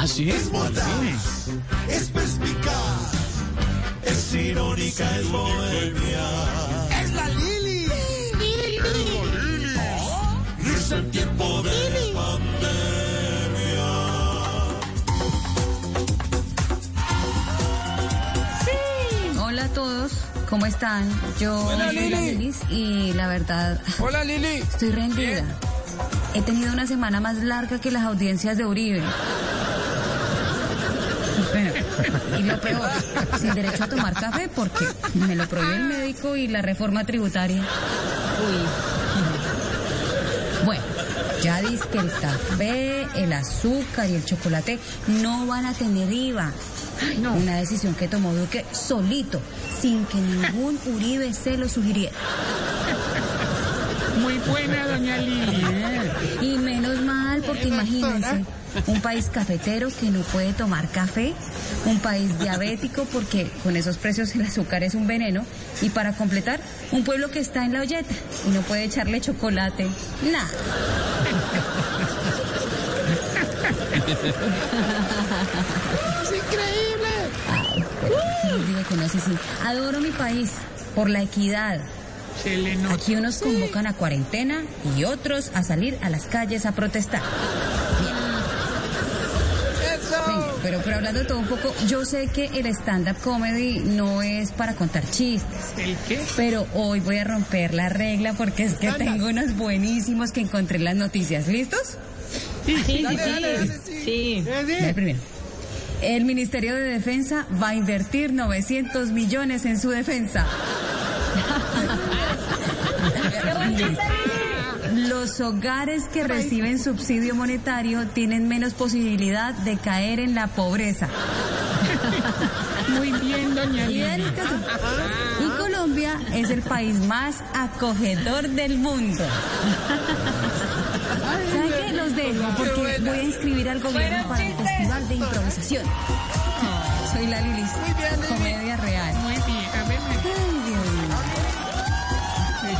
Así es. Es perspicaz. Es irónica, es bohemia. Es la Lili. Lili. Lili. Es el tiempo de pandemia. Hola a todos, ¿cómo están? Yo Hola, soy la Lili. Lilis y la verdad Hola Lili. estoy rendida. He tenido una semana más larga que las audiencias de Uribe. Bueno, y lo peor, sin derecho a tomar café porque me lo prohíbe el médico y la reforma tributaria. Uy. Bueno, ya dice que el café, el azúcar y el chocolate no van a tener IVA. Una decisión que tomó Duque solito, sin que ningún Uribe se lo sugiriera. Muy buena, doña Lili. Y menos mal, porque imagínense, un país cafetero que no puede tomar café, un país diabético porque con esos precios el azúcar es un veneno, y para completar, un pueblo que está en la olleta y no puede echarle chocolate. Nada. Es increíble. Ay, digo que no sé si. Adoro mi país por la equidad. Se le nota. Aquí unos convocan a cuarentena y otros a salir a las calles a protestar. Venga, pero, pero hablando de todo un poco, yo sé que el stand-up comedy no es para contar chistes. ¿El qué? Pero hoy voy a romper la regla porque es que tengo unos buenísimos que encontré en las noticias. ¿Listos? Sí, sí, Dale, dale, dale, sí. Primero. El Ministerio de Defensa va a invertir 900 millones en su defensa. Los hogares que reciben subsidio monetario tienen menos posibilidad de caer en la pobreza. Muy bien, doña otro. Y Colombia es el país más acogedor del mundo. ¿Saben qué? Los dejo porque voy a inscribir al gobierno para el Festival de Improvisación. Soy la Lilis. Comedia real.